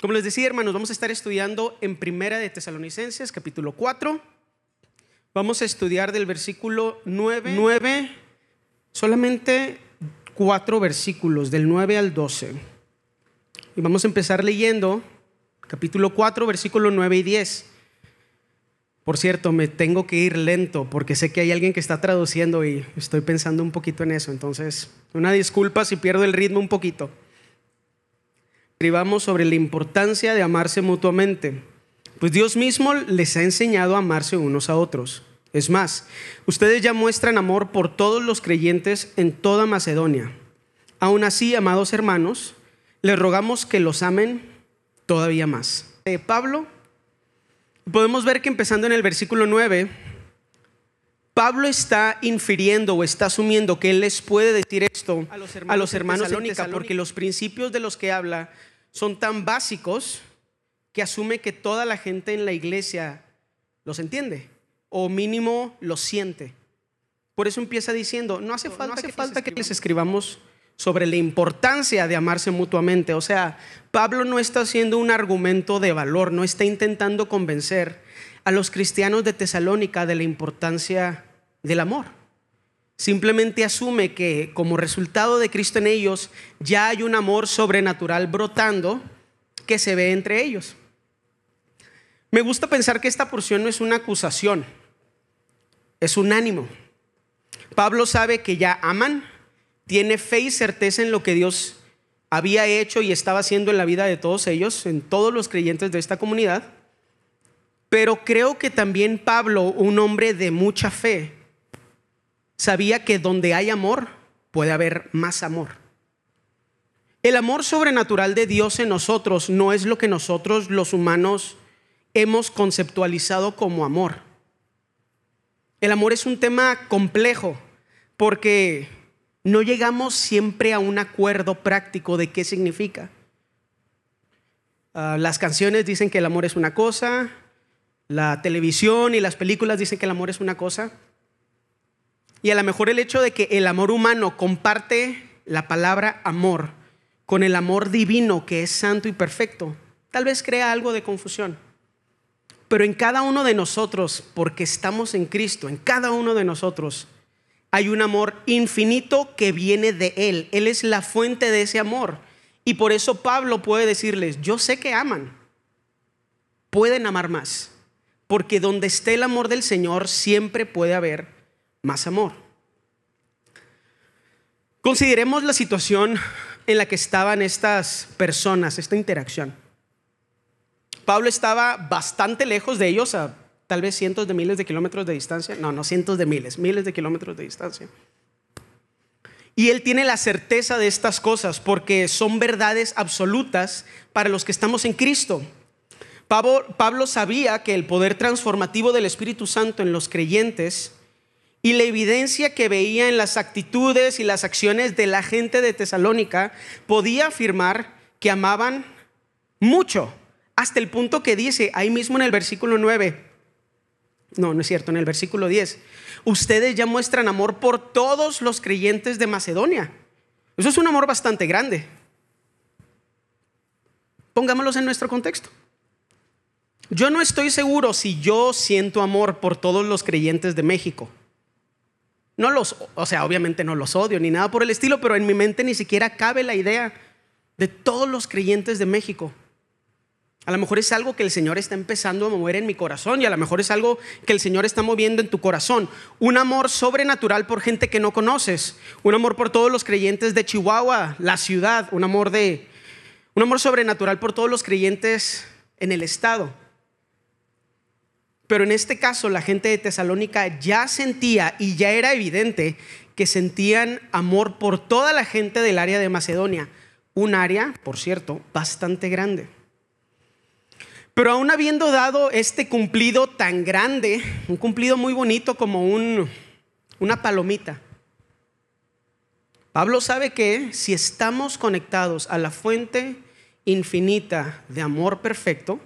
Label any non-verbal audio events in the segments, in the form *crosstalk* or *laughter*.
Como les decía, hermanos, vamos a estar estudiando en Primera de Tesalonicenses, capítulo 4. Vamos a estudiar del versículo 9, 9 solamente cuatro versículos, del 9 al 12. Y vamos a empezar leyendo capítulo 4, versículo 9 y 10. Por cierto, me tengo que ir lento porque sé que hay alguien que está traduciendo y estoy pensando un poquito en eso. Entonces, una disculpa si pierdo el ritmo un poquito. Escribamos sobre la importancia de amarse mutuamente. Pues Dios mismo les ha enseñado a amarse unos a otros. Es más, ustedes ya muestran amor por todos los creyentes en toda Macedonia. Aún así, amados hermanos, les rogamos que los amen todavía más. Eh, Pablo, podemos ver que empezando en el versículo 9, Pablo está infiriendo o está asumiendo que él les puede decir esto a los hermanos, a los hermanos porque los principios de los que habla son tan básicos que asume que toda la gente en la iglesia los entiende o mínimo los siente. Por eso empieza diciendo, no hace falta, que, falta que les escribamos sobre la importancia de amarse mutuamente. O sea, Pablo no está haciendo un argumento de valor, no está intentando convencer a los cristianos de Tesalónica de la importancia del amor. Simplemente asume que como resultado de Cristo en ellos ya hay un amor sobrenatural brotando que se ve entre ellos. Me gusta pensar que esta porción no es una acusación, es un ánimo. Pablo sabe que ya aman, tiene fe y certeza en lo que Dios había hecho y estaba haciendo en la vida de todos ellos, en todos los creyentes de esta comunidad. Pero creo que también Pablo, un hombre de mucha fe, sabía que donde hay amor, puede haber más amor. El amor sobrenatural de Dios en nosotros no es lo que nosotros los humanos hemos conceptualizado como amor. El amor es un tema complejo porque no llegamos siempre a un acuerdo práctico de qué significa. Ah, las canciones dicen que el amor es una cosa, la televisión y las películas dicen que el amor es una cosa. Y a lo mejor el hecho de que el amor humano comparte la palabra amor con el amor divino que es santo y perfecto, tal vez crea algo de confusión. Pero en cada uno de nosotros, porque estamos en Cristo, en cada uno de nosotros hay un amor infinito que viene de Él. Él es la fuente de ese amor. Y por eso Pablo puede decirles, yo sé que aman, pueden amar más, porque donde esté el amor del Señor siempre puede haber más amor. Consideremos la situación en la que estaban estas personas, esta interacción. Pablo estaba bastante lejos de ellos, a tal vez cientos de miles de kilómetros de distancia. No, no cientos de miles, miles de kilómetros de distancia. Y él tiene la certeza de estas cosas porque son verdades absolutas para los que estamos en Cristo. Pablo, Pablo sabía que el poder transformativo del Espíritu Santo en los creyentes y la evidencia que veía en las actitudes y las acciones de la gente de Tesalónica podía afirmar que amaban mucho, hasta el punto que dice ahí mismo en el versículo 9, no, no es cierto, en el versículo 10, ustedes ya muestran amor por todos los creyentes de Macedonia. Eso es un amor bastante grande. Pongámoslos en nuestro contexto. Yo no estoy seguro si yo siento amor por todos los creyentes de México. No los, o sea, obviamente no los odio ni nada por el estilo, pero en mi mente ni siquiera cabe la idea de todos los creyentes de México. A lo mejor es algo que el Señor está empezando a mover en mi corazón y a lo mejor es algo que el Señor está moviendo en tu corazón. Un amor sobrenatural por gente que no conoces, un amor por todos los creyentes de Chihuahua, la ciudad, un amor de un amor sobrenatural por todos los creyentes en el estado. Pero en este caso la gente de Tesalónica ya sentía y ya era evidente que sentían amor por toda la gente del área de Macedonia, un área, por cierto, bastante grande. Pero aún habiendo dado este cumplido tan grande, un cumplido muy bonito como un, una palomita, Pablo sabe que si estamos conectados a la fuente infinita de amor perfecto,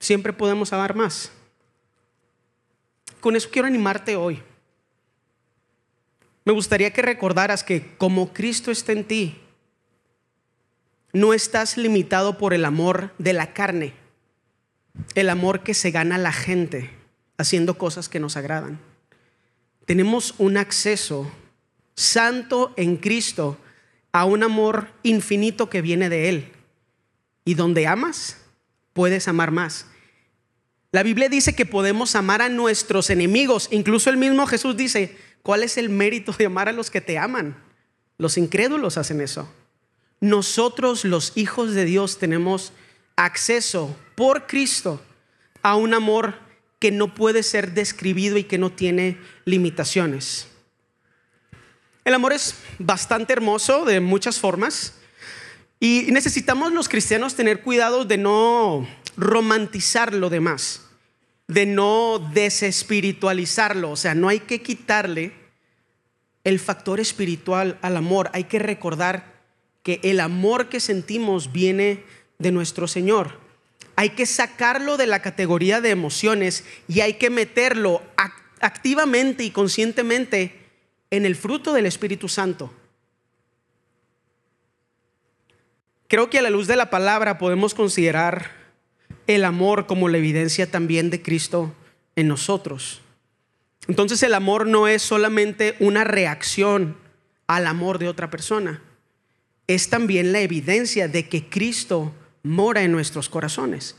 siempre podemos amar más. Con eso quiero animarte hoy. Me gustaría que recordaras que como Cristo está en ti, no estás limitado por el amor de la carne, el amor que se gana la gente haciendo cosas que nos agradan. Tenemos un acceso santo en Cristo a un amor infinito que viene de Él. Y donde amas, puedes amar más. La Biblia dice que podemos amar a nuestros enemigos. Incluso el mismo Jesús dice, ¿cuál es el mérito de amar a los que te aman? Los incrédulos hacen eso. Nosotros los hijos de Dios tenemos acceso por Cristo a un amor que no puede ser describido y que no tiene limitaciones. El amor es bastante hermoso de muchas formas y necesitamos los cristianos tener cuidado de no romantizar lo demás de no desespiritualizarlo, o sea, no hay que quitarle el factor espiritual al amor, hay que recordar que el amor que sentimos viene de nuestro Señor. Hay que sacarlo de la categoría de emociones y hay que meterlo activamente y conscientemente en el fruto del Espíritu Santo. Creo que a la luz de la palabra podemos considerar el amor como la evidencia también de Cristo en nosotros. Entonces el amor no es solamente una reacción al amor de otra persona, es también la evidencia de que Cristo mora en nuestros corazones.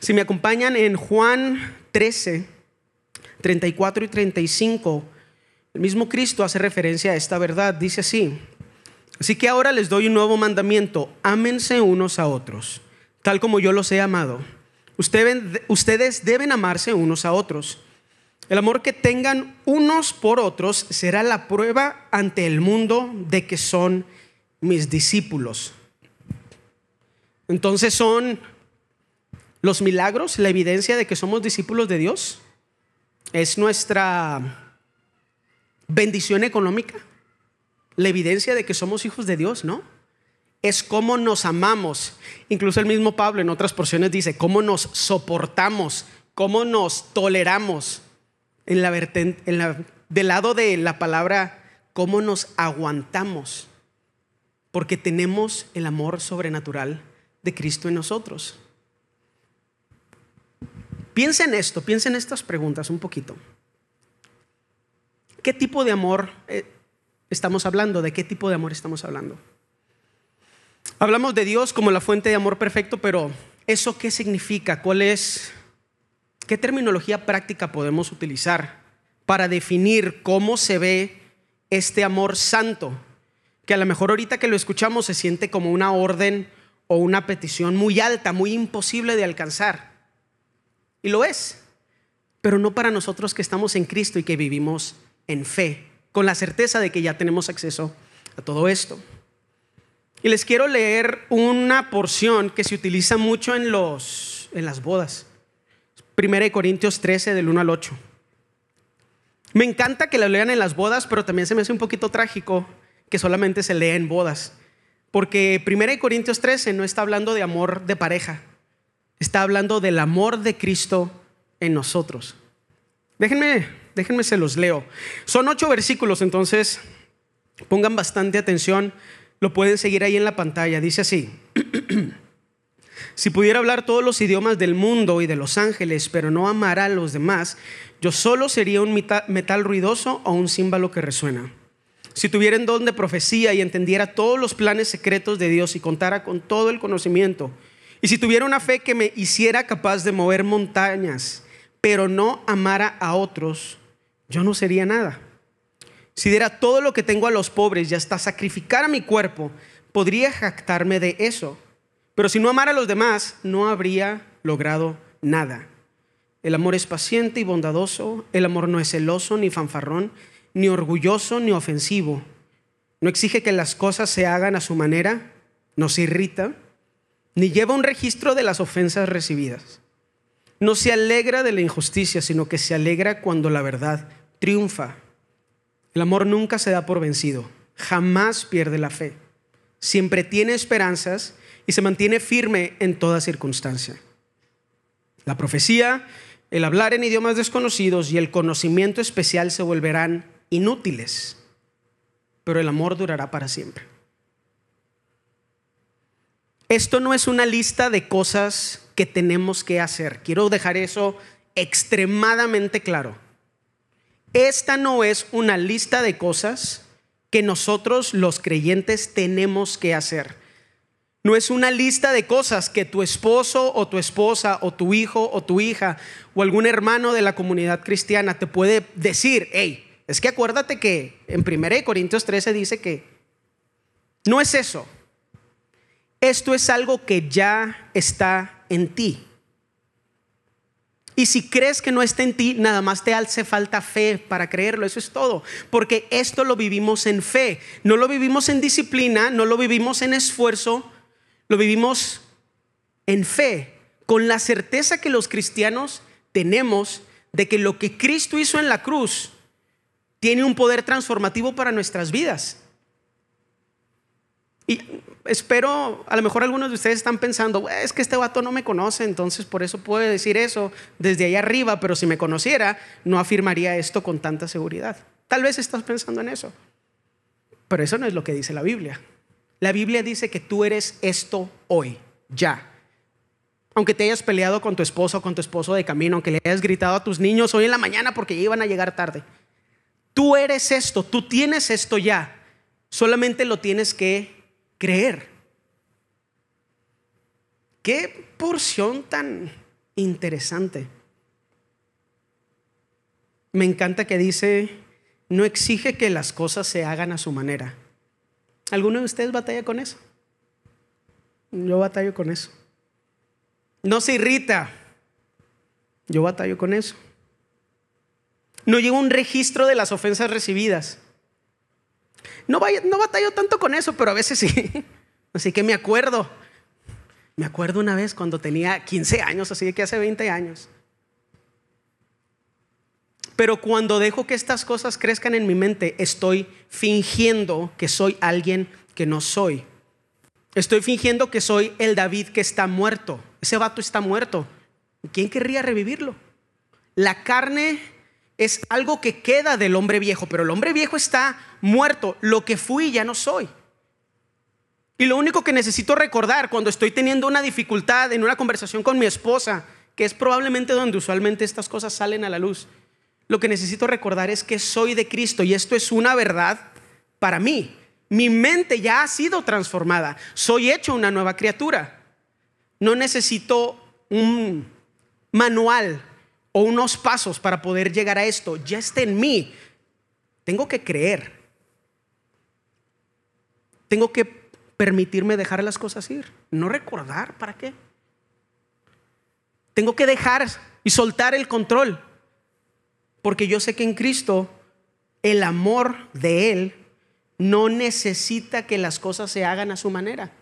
Si me acompañan en Juan 13, 34 y 35, el mismo Cristo hace referencia a esta verdad. Dice así, así que ahora les doy un nuevo mandamiento, ámense unos a otros tal como yo los he amado. Ustedes, deben amarse unos a otros. El amor que tengan unos por otros será la prueba ante el mundo de que son mis discípulos. Entonces son los milagros la evidencia de que somos discípulos de Dios. Es nuestra bendición económica, la evidencia de que somos hijos de Dios, ¿no? Es cómo nos amamos. Incluso el mismo Pablo en otras porciones dice, cómo nos soportamos, cómo nos toleramos. En la, del lado de la palabra, cómo nos aguantamos. Porque tenemos el amor sobrenatural de Cristo en nosotros. Piensa en esto, piensa en estas preguntas un poquito. ¿Qué tipo de amor eh, estamos hablando? ¿De qué tipo de amor estamos hablando? Hablamos de Dios como la fuente de amor perfecto, pero ¿eso qué significa? ¿Cuál es? ¿Qué terminología práctica podemos utilizar para definir cómo se ve este amor santo? Que a lo mejor ahorita que lo escuchamos se siente como una orden o una petición muy alta, muy imposible de alcanzar. Y lo es, pero no para nosotros que estamos en Cristo y que vivimos en fe, con la certeza de que ya tenemos acceso a todo esto. Y les quiero leer una porción que se utiliza mucho en, los, en las bodas. Primera de Corintios 13, del 1 al 8. Me encanta que la lean en las bodas, pero también se me hace un poquito trágico que solamente se lea en bodas. Porque Primera de Corintios 13 no está hablando de amor de pareja, está hablando del amor de Cristo en nosotros. Déjenme, déjenme se los leo. Son ocho versículos, entonces pongan bastante atención lo pueden seguir ahí en la pantalla. Dice así. *clears throat* si pudiera hablar todos los idiomas del mundo y de los ángeles, pero no amara a los demás, yo solo sería un metal ruidoso o un címbalo que resuena. Si tuviera en don de profecía y entendiera todos los planes secretos de Dios y contara con todo el conocimiento, y si tuviera una fe que me hiciera capaz de mover montañas, pero no amara a otros, yo no sería nada. Si diera todo lo que tengo a los pobres y hasta sacrificar a mi cuerpo, podría jactarme de eso. Pero si no amara a los demás, no habría logrado nada. El amor es paciente y bondadoso, el amor no es celoso ni fanfarrón, ni orgulloso ni ofensivo. No exige que las cosas se hagan a su manera, no se irrita, ni lleva un registro de las ofensas recibidas. No se alegra de la injusticia, sino que se alegra cuando la verdad triunfa. El amor nunca se da por vencido, jamás pierde la fe, siempre tiene esperanzas y se mantiene firme en toda circunstancia. La profecía, el hablar en idiomas desconocidos y el conocimiento especial se volverán inútiles, pero el amor durará para siempre. Esto no es una lista de cosas que tenemos que hacer. Quiero dejar eso extremadamente claro. Esta no es una lista de cosas que nosotros los creyentes tenemos que hacer. No es una lista de cosas que tu esposo o tu esposa o tu hijo o tu hija o algún hermano de la comunidad cristiana te puede decir, hey, es que acuérdate que en 1 Corintios 13 dice que no es eso. Esto es algo que ya está en ti. Y si crees que no está en ti, nada más te hace falta fe para creerlo. Eso es todo. Porque esto lo vivimos en fe. No lo vivimos en disciplina, no lo vivimos en esfuerzo, lo vivimos en fe. Con la certeza que los cristianos tenemos de que lo que Cristo hizo en la cruz tiene un poder transformativo para nuestras vidas. Y espero, a lo mejor algunos de ustedes están pensando, es que este vato no me conoce, entonces por eso puede decir eso desde ahí arriba, pero si me conociera, no afirmaría esto con tanta seguridad. Tal vez estás pensando en eso, pero eso no es lo que dice la Biblia. La Biblia dice que tú eres esto hoy, ya. Aunque te hayas peleado con tu esposo o con tu esposo de camino, aunque le hayas gritado a tus niños hoy en la mañana porque iban a llegar tarde. Tú eres esto, tú tienes esto ya. Solamente lo tienes que creer. Qué porción tan interesante. Me encanta que dice, no exige que las cosas se hagan a su manera. ¿Alguno de ustedes batalla con eso? Yo batallo con eso. No se irrita. Yo batallo con eso. No llevo un registro de las ofensas recibidas. No, no batallo tanto con eso, pero a veces sí. Así que me acuerdo. Me acuerdo una vez cuando tenía 15 años, así que hace 20 años. Pero cuando dejo que estas cosas crezcan en mi mente, estoy fingiendo que soy alguien que no soy. Estoy fingiendo que soy el David que está muerto. Ese vato está muerto. ¿Quién querría revivirlo? La carne es algo que queda del hombre viejo, pero el hombre viejo está muerto. Lo que fui ya no soy. Y lo único que necesito recordar cuando estoy teniendo una dificultad en una conversación con mi esposa, que es probablemente donde usualmente estas cosas salen a la luz, lo que necesito recordar es que soy de Cristo y esto es una verdad para mí. Mi mente ya ha sido transformada. Soy hecho una nueva criatura. No necesito un manual o unos pasos para poder llegar a esto. Ya está en mí. Tengo que creer. Tengo que permitirme dejar las cosas ir. No recordar, ¿para qué? Tengo que dejar y soltar el control. Porque yo sé que en Cristo el amor de Él no necesita que las cosas se hagan a su manera.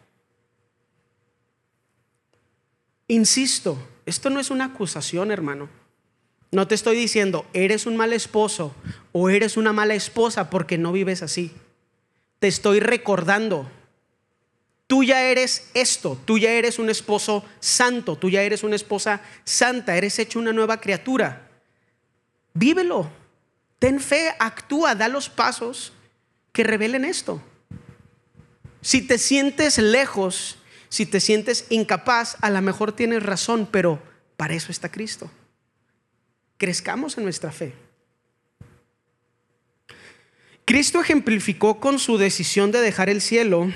Insisto, esto no es una acusación, hermano. No te estoy diciendo, eres un mal esposo o eres una mala esposa porque no vives así. Te estoy recordando, tú ya eres esto, tú ya eres un esposo santo, tú ya eres una esposa santa, eres hecho una nueva criatura. Vívelo, ten fe, actúa, da los pasos que revelen esto. Si te sientes lejos, si te sientes incapaz, a lo mejor tienes razón, pero para eso está Cristo crezcamos en nuestra fe. Cristo ejemplificó con su decisión de dejar el cielo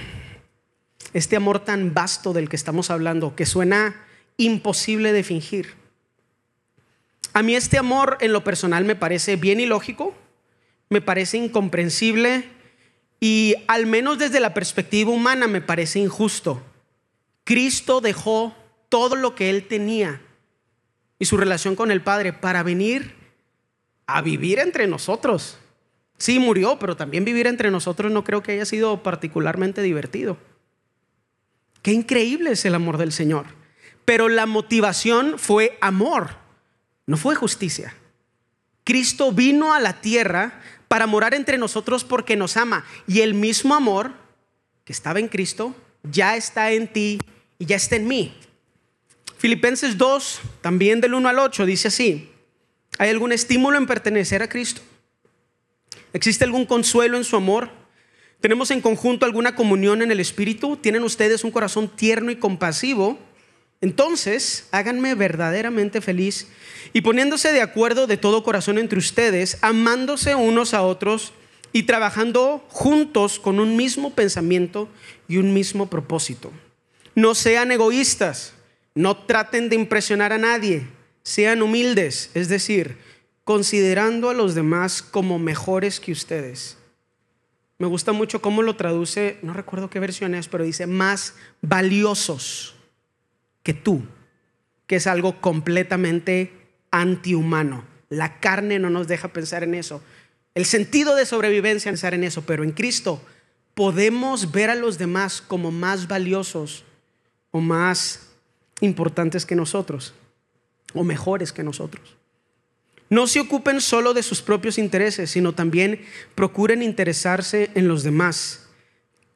este amor tan vasto del que estamos hablando, que suena imposible de fingir. A mí este amor en lo personal me parece bien ilógico, me parece incomprensible y al menos desde la perspectiva humana me parece injusto. Cristo dejó todo lo que él tenía y su relación con el Padre para venir a vivir entre nosotros. Sí, murió, pero también vivir entre nosotros no creo que haya sido particularmente divertido. Qué increíble es el amor del Señor. Pero la motivación fue amor, no fue justicia. Cristo vino a la tierra para morar entre nosotros porque nos ama. Y el mismo amor que estaba en Cristo ya está en ti y ya está en mí. Filipenses 2, también del 1 al 8, dice así, ¿hay algún estímulo en pertenecer a Cristo? ¿Existe algún consuelo en su amor? ¿Tenemos en conjunto alguna comunión en el Espíritu? ¿Tienen ustedes un corazón tierno y compasivo? Entonces, háganme verdaderamente feliz y poniéndose de acuerdo de todo corazón entre ustedes, amándose unos a otros y trabajando juntos con un mismo pensamiento y un mismo propósito. No sean egoístas, no traten de impresionar a nadie, sean humildes, es decir, considerando a los demás como mejores que ustedes. Me gusta mucho cómo lo traduce, no recuerdo qué versión es, pero dice más valiosos que tú, que es algo completamente antihumano. La carne no nos deja pensar en eso. El sentido de sobrevivencia pensar en eso, pero en Cristo podemos ver a los demás como más valiosos o más importantes que nosotros o mejores que nosotros. No se ocupen solo de sus propios intereses, sino también procuren interesarse en los demás.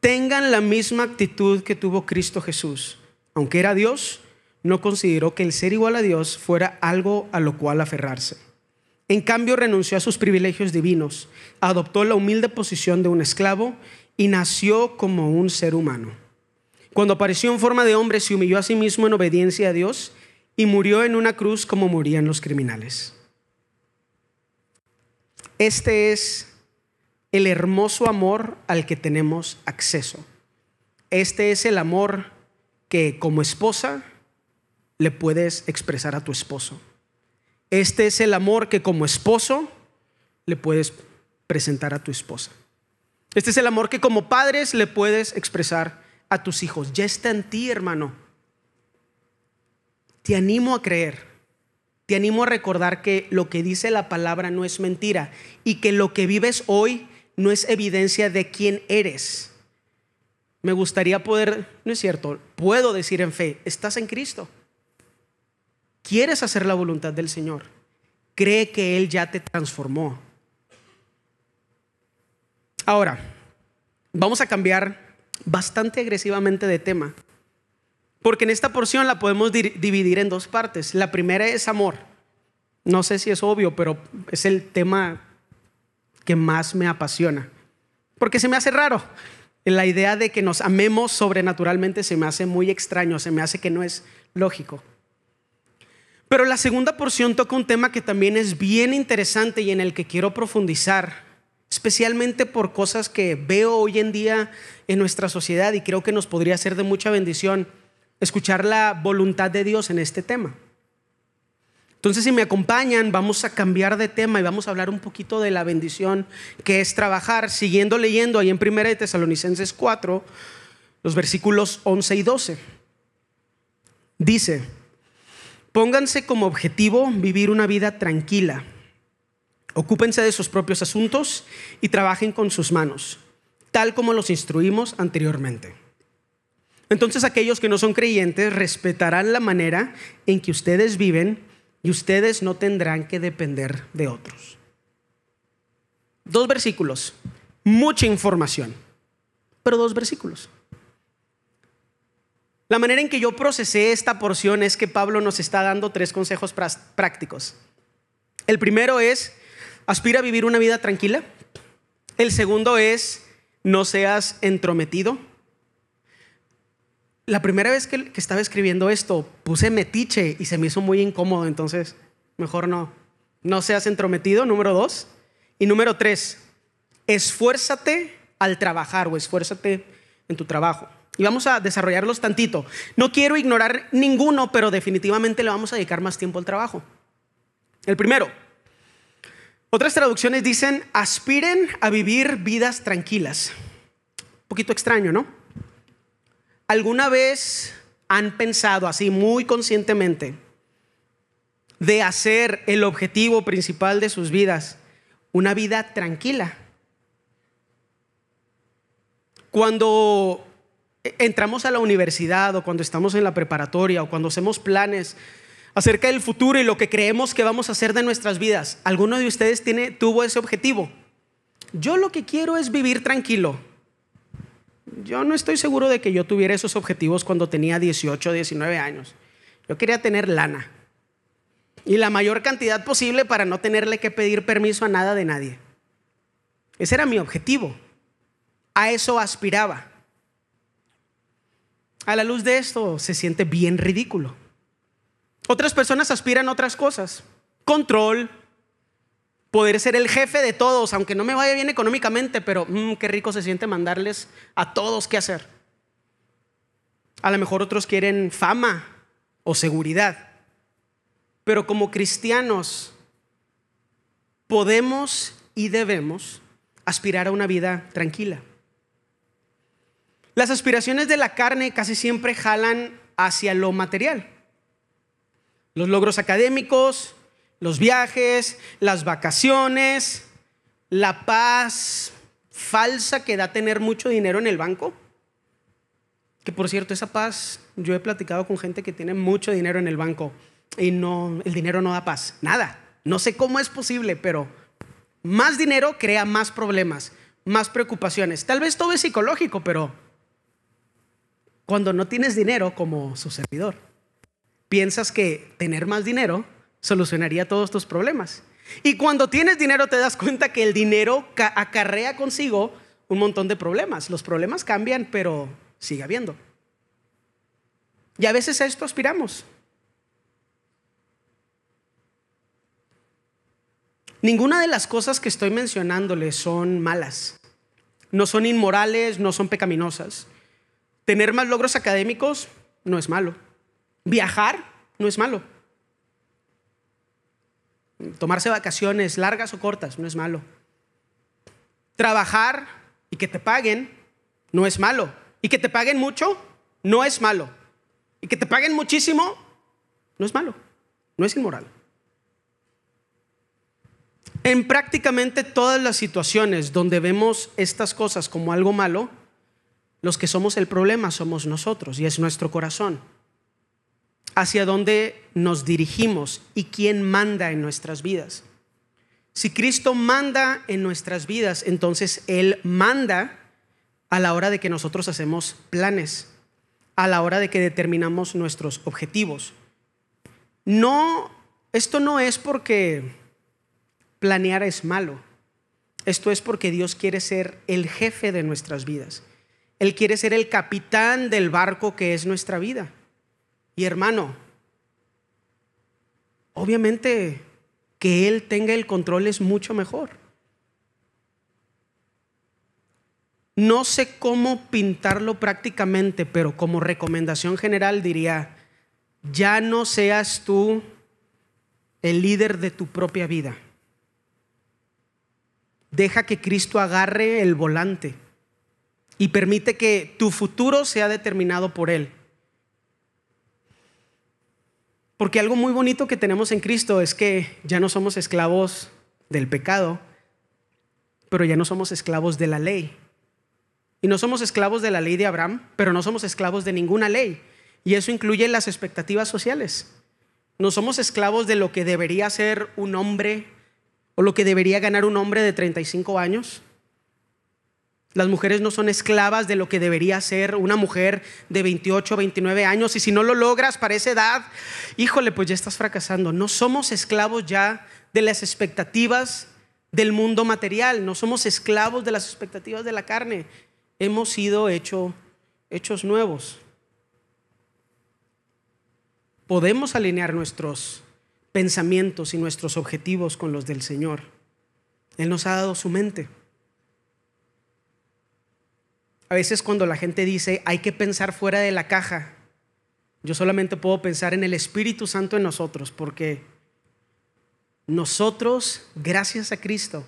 Tengan la misma actitud que tuvo Cristo Jesús. Aunque era Dios, no consideró que el ser igual a Dios fuera algo a lo cual aferrarse. En cambio, renunció a sus privilegios divinos, adoptó la humilde posición de un esclavo y nació como un ser humano. Cuando apareció en forma de hombre, se humilló a sí mismo en obediencia a Dios y murió en una cruz como morían los criminales. Este es el hermoso amor al que tenemos acceso. Este es el amor que como esposa le puedes expresar a tu esposo. Este es el amor que como esposo le puedes presentar a tu esposa. Este es el amor que como padres le puedes expresar a tus hijos. Ya está en ti, hermano. Te animo a creer te animo a recordar que lo que dice la palabra no es mentira y que lo que vives hoy no es evidencia de quién eres. Me gustaría poder, no es cierto, puedo decir en fe, estás en Cristo. ¿Quieres hacer la voluntad del Señor? Cree que Él ya te transformó. Ahora, vamos a cambiar bastante agresivamente de tema. Porque en esta porción la podemos dividir en dos partes. La primera es amor. No sé si es obvio, pero es el tema que más me apasiona. Porque se me hace raro. La idea de que nos amemos sobrenaturalmente se me hace muy extraño, se me hace que no es lógico. Pero la segunda porción toca un tema que también es bien interesante y en el que quiero profundizar, especialmente por cosas que veo hoy en día en nuestra sociedad y creo que nos podría ser de mucha bendición escuchar la voluntad de Dios en este tema. Entonces, si me acompañan, vamos a cambiar de tema y vamos a hablar un poquito de la bendición que es trabajar, siguiendo leyendo ahí en 1 de Tesalonicenses 4, los versículos 11 y 12. Dice, pónganse como objetivo vivir una vida tranquila, ocúpense de sus propios asuntos y trabajen con sus manos, tal como los instruimos anteriormente. Entonces aquellos que no son creyentes respetarán la manera en que ustedes viven y ustedes no tendrán que depender de otros. Dos versículos, mucha información, pero dos versículos. La manera en que yo procesé esta porción es que Pablo nos está dando tres consejos prácticos. El primero es, aspira a vivir una vida tranquila. El segundo es, no seas entrometido la primera vez que, estaba escribiendo esto, puse metiche y se me hizo muy incómodo, entonces mejor no. No seas entrometido, número dos. Y número tres, esfuérzate al trabajar o esfuérzate en tu trabajo. Y vamos a desarrollarlos tantito. No quiero ignorar ninguno, pero definitivamente le vamos a dedicar más tiempo al trabajo. El primero, otras traducciones dicen, aspiren a vivir vidas tranquilas. Un poquito extraño, ¿no? ¿Alguna vez han pensado así muy conscientemente de hacer el objetivo principal de sus vidas una vida tranquila? Cuando entramos a la universidad o cuando estamos en la preparatoria o cuando hacemos planes acerca del futuro y lo que creemos que vamos a hacer de nuestras vidas, ¿alguno de ustedes tiene, tuvo ese objetivo? Yo lo que quiero es vivir tranquilo yo no estoy seguro de que yo tuviera esos objetivos cuando tenía 18 19 años. Yo quería tener lana. Y la mayor cantidad posible para no tenerle que pedir permiso a nada de nadie. Ese era mi objetivo. a eso aspiraba. A la luz de esto se siente bien ridículo. Otras personas aspiran a otras cosas. Control, poder ser el jefe de todos, aunque no me vaya bien económicamente, pero mm, qué rico se siente mandarles a todos qué hacer. A lo mejor otros quieren fama o seguridad. Pero como cristianos podemos y debemos aspirar a una vida tranquila. Las aspiraciones de la carne casi siempre jalan hacia lo material. Los logros académicos, los viajes, las vacaciones, la paz falsa que da tener mucho dinero en el banco. Que por cierto, esa paz, yo he platicado con gente que tiene mucho dinero en el banco y no, el dinero no da paz, nada. No sé cómo es posible, pero más dinero crea más problemas, más preocupaciones. Tal vez todo es psicológico, pero cuando no tienes dinero como su servidor, piensas que tener más dinero solucionaría todos tus problemas. Y cuando tienes dinero te das cuenta que el dinero acarrea consigo un montón de problemas. Los problemas cambian, pero sigue habiendo. Y a veces a esto aspiramos. Ninguna de las cosas que estoy mencionándoles son malas. No son inmorales, no son pecaminosas. Tener más logros académicos no es malo. Viajar no es malo. Tomarse vacaciones largas o cortas no es malo. Trabajar y que te paguen no es malo. Y que te paguen mucho no es malo. Y que te paguen muchísimo no es malo. No es inmoral. En prácticamente todas las situaciones donde vemos estas cosas como algo malo, los que somos el problema somos nosotros y es nuestro corazón. Hacia dónde nos dirigimos y quién manda en nuestras vidas. Si Cristo manda en nuestras vidas, entonces Él manda a la hora de que nosotros hacemos planes, a la hora de que determinamos nuestros objetivos. No, esto no es porque planear es malo. Esto es porque Dios quiere ser el jefe de nuestras vidas. Él quiere ser el capitán del barco que es nuestra vida. Y hermano, obviamente que Él tenga el control es mucho mejor. No sé cómo pintarlo prácticamente, pero como recomendación general diría, ya no seas tú el líder de tu propia vida. Deja que Cristo agarre el volante y permite que tu futuro sea determinado por Él. Porque algo muy bonito que tenemos en Cristo es que ya no somos esclavos del pecado, pero ya no somos esclavos de la ley. Y no somos esclavos de la ley de Abraham, pero no somos esclavos de ninguna ley. Y eso incluye las expectativas sociales. No somos esclavos de lo que debería ser un hombre o lo que debería ganar un hombre de 35 años. Las mujeres no son esclavas de lo que debería ser una mujer de 28 o 29 años y si no lo logras para esa edad, híjole, pues ya estás fracasando. No somos esclavos ya de las expectativas del mundo material, no somos esclavos de las expectativas de la carne. Hemos sido hecho, hechos nuevos. Podemos alinear nuestros pensamientos y nuestros objetivos con los del Señor. Él nos ha dado su mente. A veces cuando la gente dice hay que pensar fuera de la caja, yo solamente puedo pensar en el Espíritu Santo en nosotros, porque nosotros, gracias a Cristo,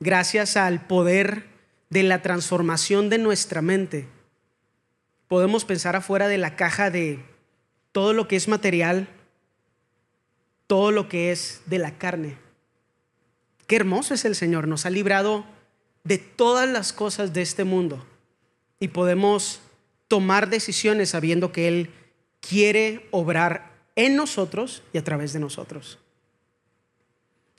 gracias al poder de la transformación de nuestra mente, podemos pensar afuera de la caja de todo lo que es material, todo lo que es de la carne. Qué hermoso es el Señor, nos ha librado de todas las cosas de este mundo y podemos tomar decisiones sabiendo que Él quiere obrar en nosotros y a través de nosotros.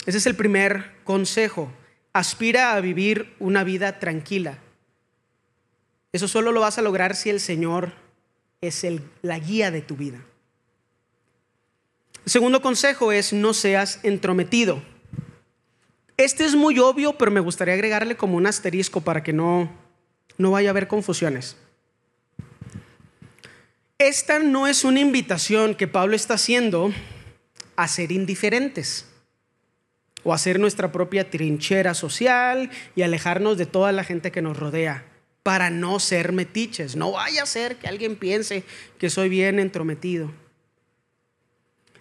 Ese es el primer consejo. Aspira a vivir una vida tranquila. Eso solo lo vas a lograr si el Señor es el, la guía de tu vida. El segundo consejo es no seas entrometido. Este es muy obvio, pero me gustaría agregarle como un asterisco para que no, no vaya a haber confusiones. Esta no es una invitación que Pablo está haciendo a ser indiferentes o a hacer nuestra propia trinchera social y alejarnos de toda la gente que nos rodea para no ser metiches. No vaya a ser que alguien piense que soy bien entrometido.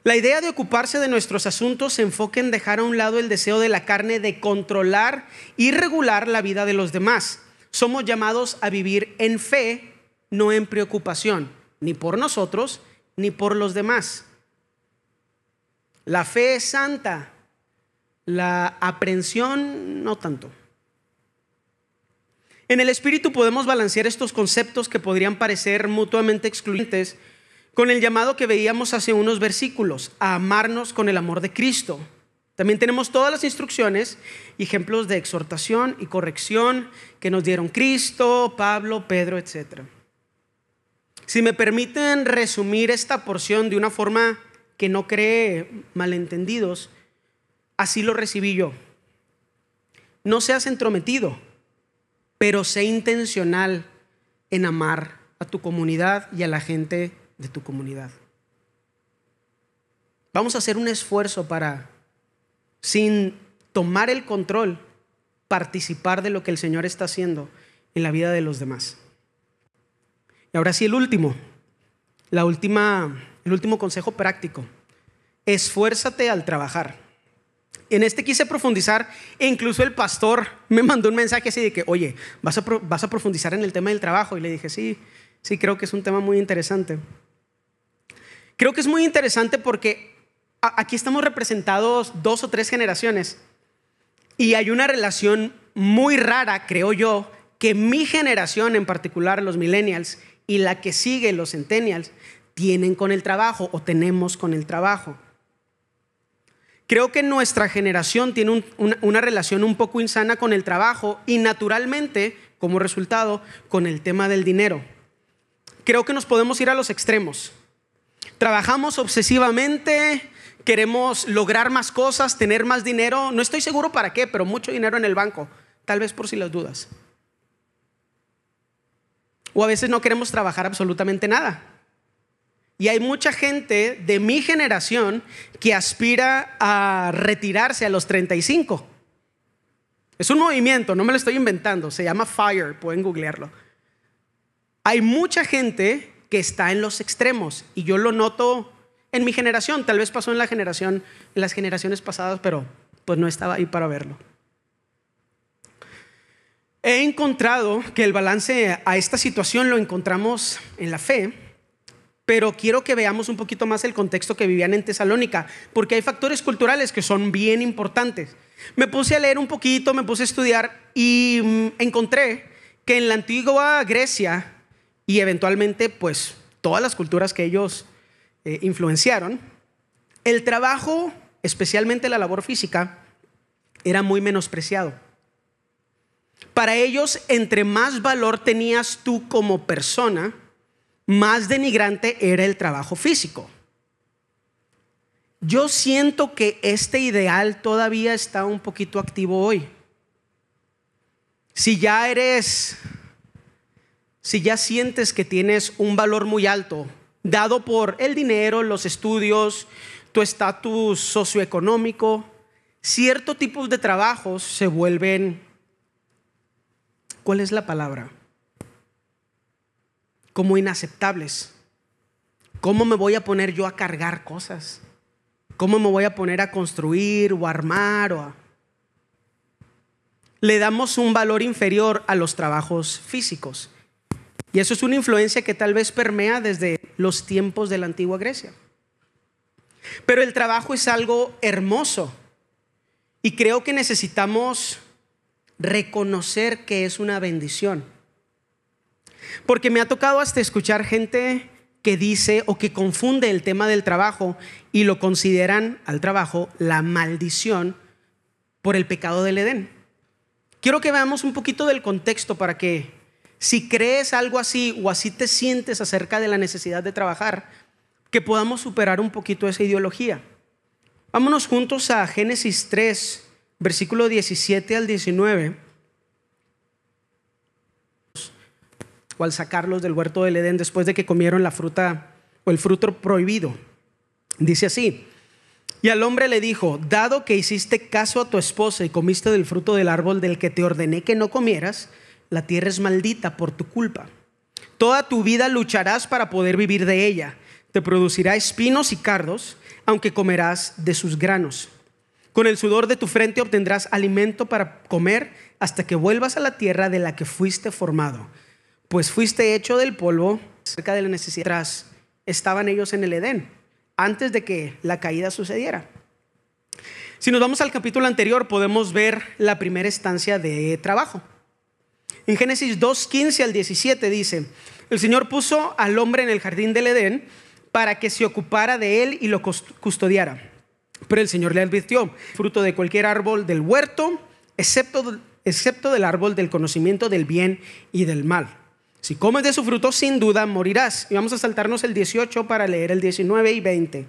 La idea de ocuparse de nuestros asuntos se enfoca en dejar a un lado el deseo de la carne de controlar y regular la vida de los demás. Somos llamados a vivir en fe, no en preocupación, ni por nosotros ni por los demás. La fe es santa, la aprensión no tanto. En el espíritu podemos balancear estos conceptos que podrían parecer mutuamente excluyentes con el llamado que veíamos hace unos versículos, a amarnos con el amor de Cristo. También tenemos todas las instrucciones y ejemplos de exhortación y corrección que nos dieron Cristo, Pablo, Pedro, etc. Si me permiten resumir esta porción de una forma que no cree malentendidos, así lo recibí yo. No seas entrometido, pero sé intencional en amar a tu comunidad y a la gente de tu comunidad. Vamos a hacer un esfuerzo para, sin tomar el control, participar de lo que el Señor está haciendo en la vida de los demás. Y ahora sí, el último, la última, el último consejo práctico. Esfuérzate al trabajar. En este quise profundizar e incluso el pastor me mandó un mensaje así de que, oye, ¿vas a, vas a profundizar en el tema del trabajo? Y le dije, sí, sí, creo que es un tema muy interesante. Creo que es muy interesante porque aquí estamos representados dos o tres generaciones y hay una relación muy rara, creo yo, que mi generación en particular, los millennials, y la que sigue, los centennials, tienen con el trabajo o tenemos con el trabajo. Creo que nuestra generación tiene una relación un poco insana con el trabajo y naturalmente, como resultado, con el tema del dinero. Creo que nos podemos ir a los extremos. Trabajamos obsesivamente, queremos lograr más cosas, tener más dinero. No estoy seguro para qué, pero mucho dinero en el banco. Tal vez por si las dudas. O a veces no queremos trabajar absolutamente nada. Y hay mucha gente de mi generación que aspira a retirarse a los 35. Es un movimiento, no me lo estoy inventando, se llama FIRE, pueden googlearlo. Hay mucha gente que está en los extremos y yo lo noto en mi generación, tal vez pasó en la generación en las generaciones pasadas, pero pues no estaba ahí para verlo. He encontrado que el balance a esta situación lo encontramos en la fe, pero quiero que veamos un poquito más el contexto que vivían en Tesalónica, porque hay factores culturales que son bien importantes. Me puse a leer un poquito, me puse a estudiar y mm, encontré que en la antigua Grecia y eventualmente pues todas las culturas que ellos eh, influenciaron, el trabajo, especialmente la labor física, era muy menospreciado. Para ellos, entre más valor tenías tú como persona, más denigrante era el trabajo físico. Yo siento que este ideal todavía está un poquito activo hoy. Si ya eres si ya sientes que tienes un valor muy alto, dado por el dinero, los estudios, tu estatus socioeconómico, cierto tipos de trabajos se vuelven, ¿cuál es la palabra? Como inaceptables. ¿Cómo me voy a poner yo a cargar cosas? ¿Cómo me voy a poner a construir o armar? O Le damos un valor inferior a los trabajos físicos. Y eso es una influencia que tal vez permea desde los tiempos de la antigua Grecia. Pero el trabajo es algo hermoso y creo que necesitamos reconocer que es una bendición. Porque me ha tocado hasta escuchar gente que dice o que confunde el tema del trabajo y lo consideran al trabajo la maldición por el pecado del Edén. Quiero que veamos un poquito del contexto para que si crees algo así o así te sientes acerca de la necesidad de trabajar, que podamos superar un poquito esa ideología. Vámonos juntos a Génesis 3, versículo 17 al 19, o al sacarlos del huerto del Edén después de que comieron la fruta o el fruto prohibido. Dice así, y al hombre le dijo, dado que hiciste caso a tu esposa y comiste del fruto del árbol del que te ordené que no comieras, la tierra es maldita por tu culpa. Toda tu vida lucharás para poder vivir de ella. Te producirá espinos y cardos, aunque comerás de sus granos. Con el sudor de tu frente obtendrás alimento para comer hasta que vuelvas a la tierra de la que fuiste formado, pues fuiste hecho del polvo cerca de la necesidad. Estaban ellos en el Edén, antes de que la caída sucediera. Si nos vamos al capítulo anterior, podemos ver la primera estancia de trabajo. En Génesis 2, 15 al 17 dice, el Señor puso al hombre en el jardín del Edén para que se ocupara de él y lo custodiara. Pero el Señor le advirtió, fruto de cualquier árbol del huerto, excepto, excepto del árbol del conocimiento del bien y del mal. Si comes de su fruto, sin duda morirás. Y vamos a saltarnos el 18 para leer el 19 y 20.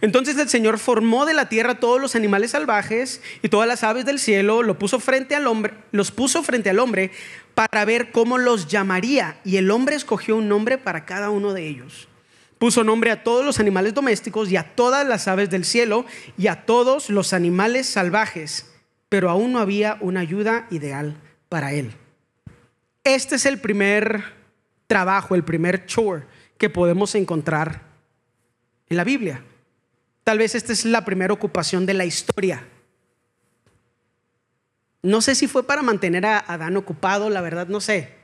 Entonces el Señor formó de la tierra todos los animales salvajes y todas las aves del cielo, lo puso frente al hombre, los puso frente al hombre para ver cómo los llamaría. Y el hombre escogió un nombre para cada uno de ellos. Puso nombre a todos los animales domésticos y a todas las aves del cielo y a todos los animales salvajes, pero aún no había una ayuda ideal para él. Este es el primer trabajo, el primer chore que podemos encontrar en la Biblia. Tal vez esta es la primera ocupación de la historia. No sé si fue para mantener a Adán ocupado, la verdad no sé,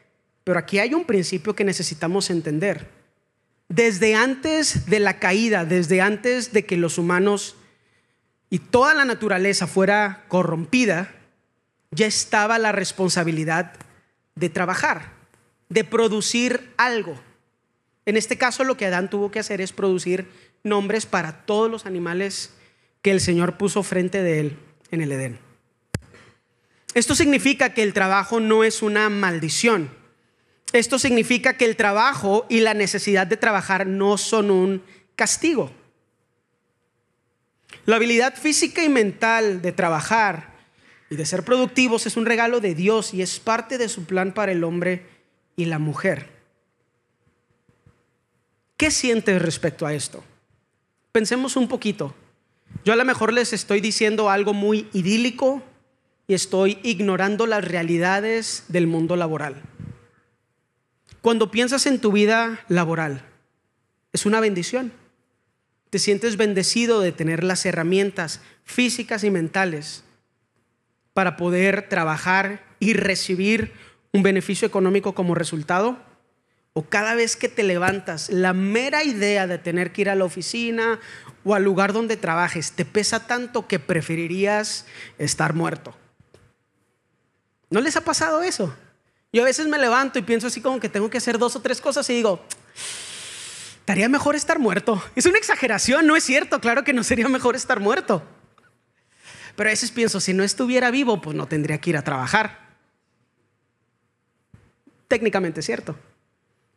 pero aquí hay un principio que necesitamos entender desde antes de la caída, desde antes de que los humanos y toda la naturaleza fuera corrompida, ya estaba la responsabilidad de trabajar, de producir algo. En este caso lo que Adán tuvo que hacer es producir nombres para todos los animales que el Señor puso frente de él en el Edén. Esto significa que el trabajo no es una maldición. Esto significa que el trabajo y la necesidad de trabajar no son un castigo. La habilidad física y mental de trabajar y de ser productivos es un regalo de Dios y es parte de su plan para el hombre y la mujer. ¿Qué sientes respecto a esto? Pensemos un poquito. Yo a lo mejor les estoy diciendo algo muy idílico y estoy ignorando las realidades del mundo laboral. Cuando piensas en tu vida laboral, es una bendición. Te sientes bendecido de tener las herramientas físicas y mentales para poder trabajar y recibir un beneficio económico como resultado. O cada vez que te levantas, la mera idea de tener que ir a la oficina o al lugar donde trabajes te pesa tanto que preferirías estar muerto. ¿No les ha pasado eso? Yo a veces me levanto y pienso así como que tengo que hacer dos o tres cosas y digo, estaría mejor estar muerto. Es una exageración, no es cierto, claro que no sería mejor estar muerto. Pero a veces pienso, si no estuviera vivo, pues no tendría que ir a trabajar. Técnicamente es cierto.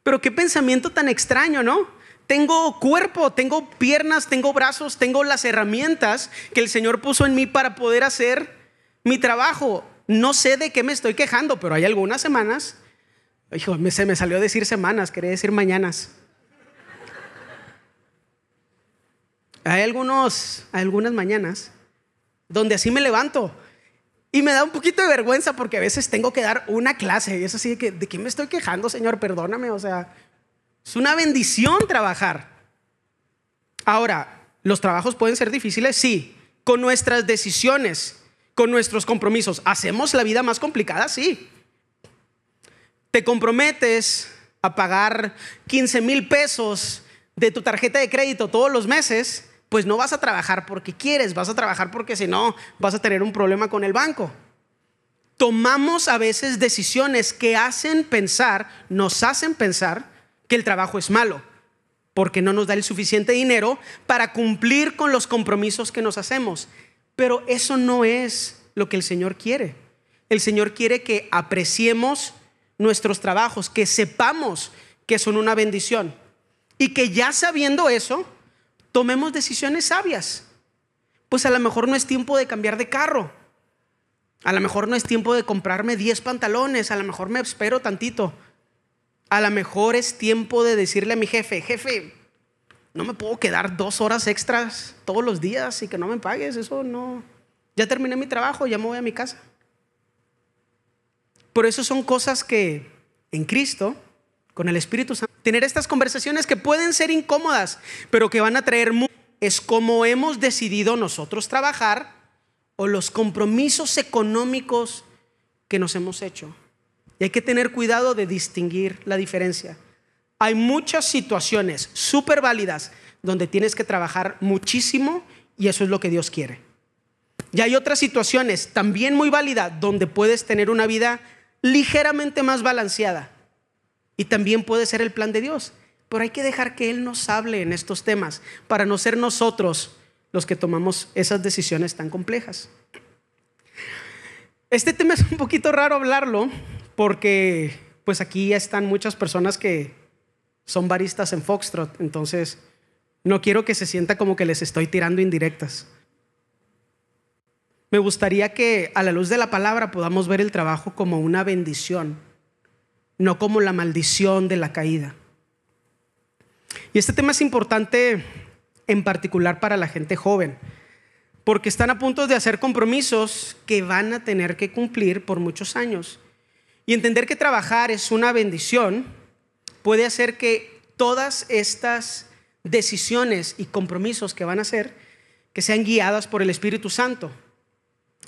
Pero qué pensamiento tan extraño, ¿no? Tengo cuerpo, tengo piernas, tengo brazos, tengo las herramientas que el Señor puso en mí para poder hacer mi trabajo no sé de qué me estoy quejando, pero hay algunas semanas, hijo, se me salió decir semanas, quería decir mañanas. Hay algunos, algunas mañanas donde así me levanto y me da un poquito de vergüenza porque a veces tengo que dar una clase y es así de que, ¿de qué me estoy quejando, Señor? Perdóname, o sea, es una bendición trabajar. Ahora, ¿los trabajos pueden ser difíciles? Sí, con nuestras decisiones con nuestros compromisos. ¿Hacemos la vida más complicada? Sí. ¿Te comprometes a pagar 15 mil pesos de tu tarjeta de crédito todos los meses? Pues no vas a trabajar porque quieres, vas a trabajar porque si no vas a tener un problema con el banco. Tomamos a veces decisiones que hacen pensar, nos hacen pensar que el trabajo es malo, porque no nos da el suficiente dinero para cumplir con los compromisos que nos hacemos. Pero eso no es lo que el Señor quiere. El Señor quiere que apreciemos nuestros trabajos, que sepamos que son una bendición y que ya sabiendo eso, tomemos decisiones sabias. Pues a lo mejor no es tiempo de cambiar de carro, A lo mejor no es tiempo de comprarme 10 pantalones, a lo mejor me espero tantito. A lo mejor es tiempo de decirle a mi jefe, jefe, no me puedo quedar dos horas extras todos los días y que no me pagues, eso no. Ya terminé mi trabajo, ya me voy a mi casa. Por eso son cosas que en Cristo, con el Espíritu Santo, tener estas conversaciones que pueden ser incómodas, pero que van a traer es como hemos decidido nosotros trabajar o los compromisos económicos que nos hemos hecho. Y hay que tener cuidado de distinguir la diferencia. Hay muchas situaciones súper válidas donde tienes que trabajar muchísimo y eso es lo que Dios quiere. Y hay otras situaciones también muy válidas donde puedes tener una vida ligeramente más balanceada. Y también puede ser el plan de Dios. Pero hay que dejar que Él nos hable en estos temas para no ser nosotros los que tomamos esas decisiones tan complejas. Este tema es un poquito raro hablarlo porque pues aquí ya están muchas personas que son baristas en Foxtrot, entonces no quiero que se sienta como que les estoy tirando indirectas. Me gustaría que a la luz de la palabra podamos ver el trabajo como una bendición, no como la maldición de la caída. Y este tema es importante en particular para la gente joven, porque están a punto de hacer compromisos que van a tener que cumplir por muchos años. Y entender que trabajar es una bendición puede hacer que todas estas decisiones y compromisos que van a hacer, que sean guiadas por el Espíritu Santo.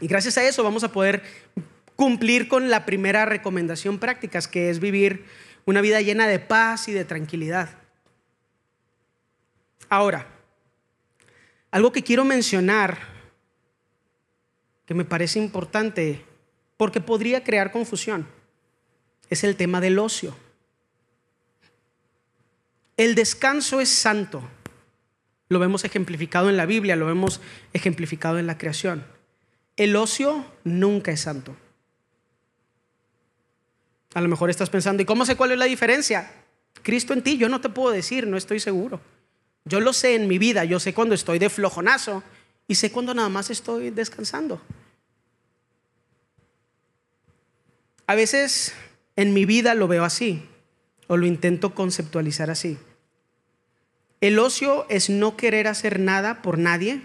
Y gracias a eso vamos a poder cumplir con la primera recomendación práctica, que es vivir una vida llena de paz y de tranquilidad. Ahora, algo que quiero mencionar, que me parece importante, porque podría crear confusión, es el tema del ocio. El descanso es santo. Lo vemos ejemplificado en la Biblia, lo vemos ejemplificado en la creación. El ocio nunca es santo. A lo mejor estás pensando, ¿y cómo sé cuál es la diferencia? Cristo en ti, yo no te puedo decir, no estoy seguro. Yo lo sé en mi vida, yo sé cuando estoy de flojonazo y sé cuando nada más estoy descansando. A veces en mi vida lo veo así o lo intento conceptualizar así. El ocio es no querer hacer nada por nadie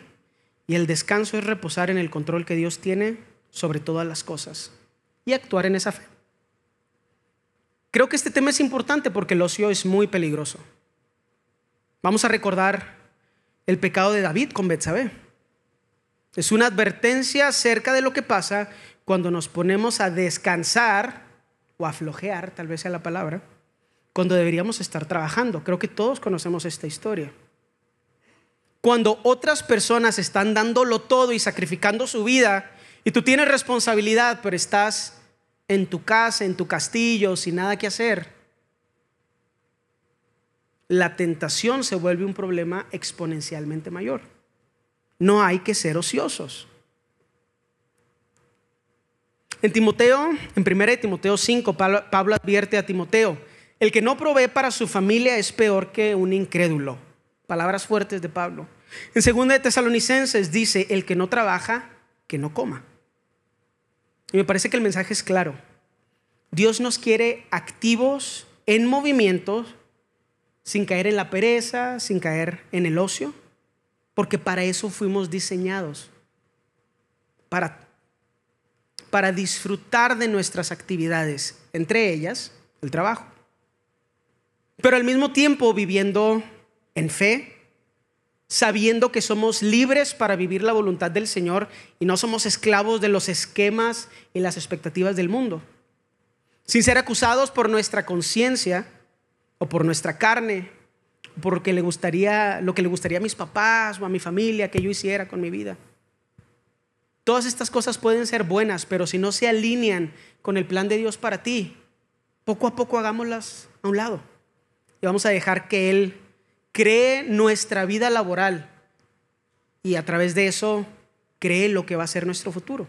y el descanso es reposar en el control que Dios tiene sobre todas las cosas y actuar en esa fe. Creo que este tema es importante porque el ocio es muy peligroso. Vamos a recordar el pecado de David con Betsabé. Es una advertencia acerca de lo que pasa cuando nos ponemos a descansar o a flojear, tal vez sea la palabra, cuando deberíamos estar trabajando. Creo que todos conocemos esta historia. Cuando otras personas están dándolo todo y sacrificando su vida y tú tienes responsabilidad, pero estás en tu casa, en tu castillo, sin nada que hacer, la tentación se vuelve un problema exponencialmente mayor. No hay que ser ociosos. En Timoteo, en 1 Timoteo 5, Pablo advierte a Timoteo, el que no provee para su familia es peor que un incrédulo. Palabras fuertes de Pablo. En 2 de Tesalonicenses dice, el que no trabaja, que no coma. Y me parece que el mensaje es claro. Dios nos quiere activos, en movimiento, sin caer en la pereza, sin caer en el ocio, porque para eso fuimos diseñados, para, para disfrutar de nuestras actividades, entre ellas el trabajo, pero al mismo tiempo viviendo en fe, sabiendo que somos libres para vivir la voluntad del Señor y no somos esclavos de los esquemas y las expectativas del mundo, sin ser acusados por nuestra conciencia o por nuestra carne, por lo que le gustaría, lo que le gustaría a mis papás o a mi familia que yo hiciera con mi vida. Todas estas cosas pueden ser buenas, pero si no se alinean con el plan de Dios para ti, poco a poco hagámoslas a un lado. Y vamos a dejar que Él cree nuestra vida laboral y a través de eso cree lo que va a ser nuestro futuro.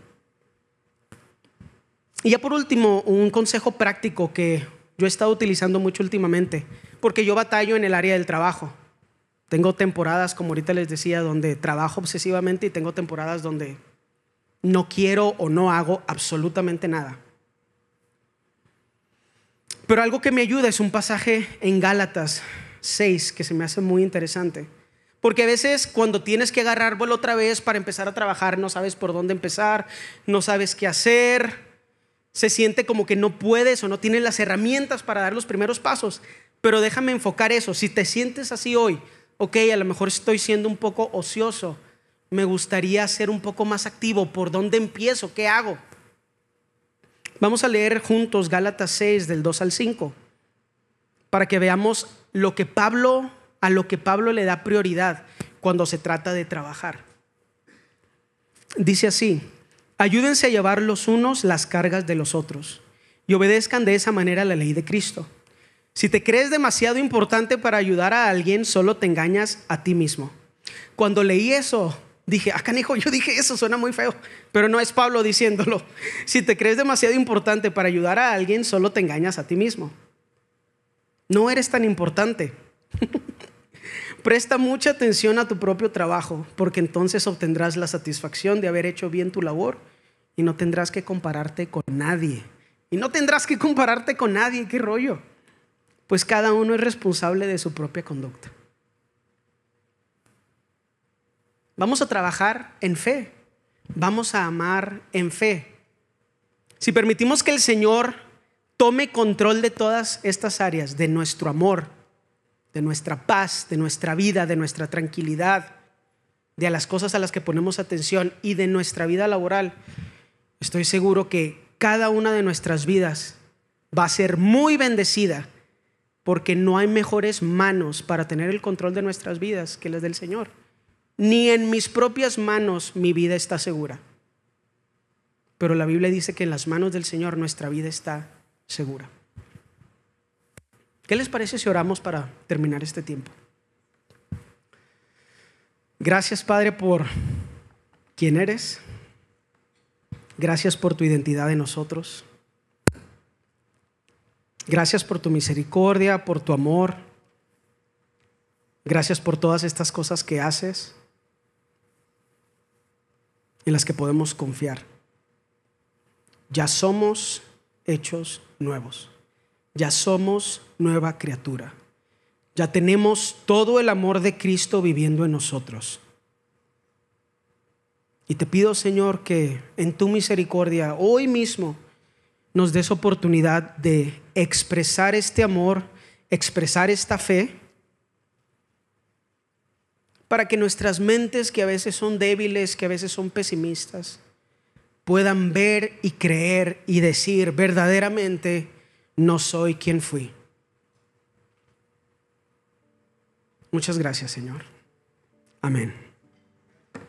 Y ya por último, un consejo práctico que yo he estado utilizando mucho últimamente, porque yo batallo en el área del trabajo. Tengo temporadas, como ahorita les decía, donde trabajo obsesivamente y tengo temporadas donde no quiero o no hago absolutamente nada. Pero algo que me ayuda es un pasaje en Gálatas 6 que se me hace muy interesante. Porque a veces cuando tienes que agarrar vuelo otra vez para empezar a trabajar, no sabes por dónde empezar, no sabes qué hacer, se siente como que no puedes o no tienes las herramientas para dar los primeros pasos. Pero déjame enfocar eso. Si te sientes así hoy, ok, a lo mejor estoy siendo un poco ocioso, me gustaría ser un poco más activo. ¿Por dónde empiezo? ¿Qué hago? Vamos a leer juntos Gálatas 6 del 2 al 5 para que veamos lo que Pablo a lo que Pablo le da prioridad cuando se trata de trabajar. Dice así: Ayúdense a llevar los unos las cargas de los otros y obedezcan de esa manera la ley de Cristo. Si te crees demasiado importante para ayudar a alguien, solo te engañas a ti mismo. Cuando leí eso, dije, ah, canijo, yo dije eso, suena muy feo, pero no es Pablo diciéndolo. *laughs* Si te crees demasiado importante para ayudar a alguien, solo te engañas a ti mismo. No eres tan importante. *laughs* Presta mucha atención a tu propio trabajo, porque entonces obtendrás la satisfacción de haber hecho bien tu labor y no tendrás que compararte con nadie. Y no tendrás que compararte con nadie, qué rollo. Pues cada uno es responsable de su propia conducta. Vamos a trabajar en fe. Vamos a amar en fe. Si permitimos que el Señor tome control de todas estas áreas, de nuestro amor, de nuestra paz, de nuestra vida, de nuestra tranquilidad, de las cosas a las que ponemos atención y de nuestra vida laboral, estoy seguro que cada una de nuestras vidas va a ser muy bendecida porque no hay mejores manos para tener el control de nuestras vidas que las del Señor. Ni en mis propias manos mi vida está segura. Pero la Biblia dice que en las manos del Señor nuestra vida está segura. ¿Qué les parece si oramos para terminar este tiempo? Gracias Padre por quién eres. Gracias por tu identidad en nosotros. Gracias por tu misericordia, por tu amor. Gracias por todas estas cosas que haces, en las que podemos confiar. Ya somos hechos nuevos. Ya somos nueva criatura. Ya tenemos todo el amor de Cristo viviendo en nosotros. Y te pido, Señor, que en tu misericordia hoy mismo nos des oportunidad de expresar este amor, expresar esta fe, para que nuestras mentes, que a veces son débiles, que a veces son pesimistas, puedan ver y creer y decir verdaderamente, no soy quien fui. Muchas gracias, Señor. Amén.